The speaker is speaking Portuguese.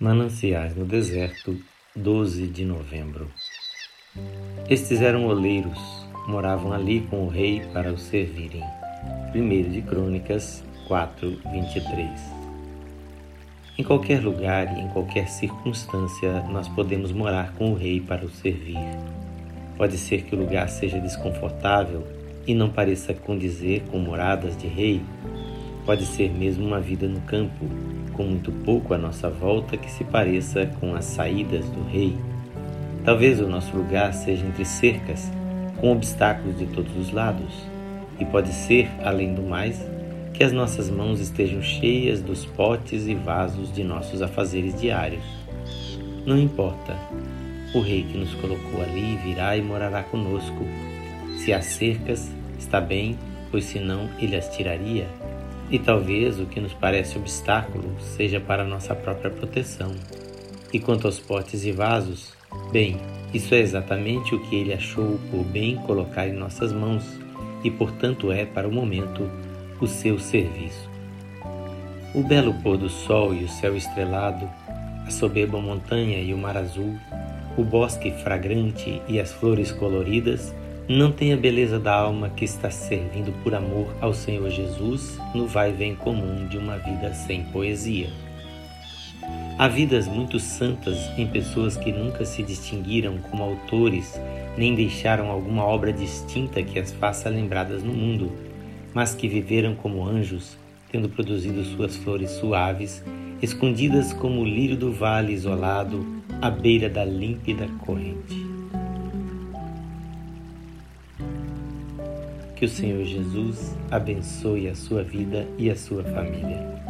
Mananciais no Deserto, 12 de novembro. Estes eram oleiros, moravam ali com o rei para o servirem. 1 de Crônicas 4, 23. Em qualquer lugar e em qualquer circunstância, nós podemos morar com o rei para o servir. Pode ser que o lugar seja desconfortável e não pareça condizer com moradas de rei. Pode ser mesmo uma vida no campo, com muito pouco à nossa volta que se pareça com as saídas do rei. Talvez o nosso lugar seja entre cercas, com obstáculos de todos os lados, e pode ser, além do mais, que as nossas mãos estejam cheias dos potes e vasos de nossos afazeres diários. Não importa, o Rei que nos colocou ali virá e morará conosco. Se há cercas, está bem, pois senão ele as tiraria e talvez o que nos parece obstáculo seja para nossa própria proteção. E quanto aos potes e vasos, bem, isso é exatamente o que ele achou por bem colocar em nossas mãos e, portanto, é, para o momento, o seu serviço. O belo pôr do sol e o céu estrelado, a soberba montanha e o mar azul, o bosque fragrante e as flores coloridas não tem a beleza da alma que está servindo por amor ao Senhor Jesus no vai-vem comum de uma vida sem poesia. Há vidas muito santas em pessoas que nunca se distinguiram como autores nem deixaram alguma obra distinta que as faça lembradas no mundo, mas que viveram como anjos, tendo produzido suas flores suaves, escondidas como o lírio do vale isolado à beira da límpida corrente. Que o Senhor Jesus abençoe a sua vida e a sua família.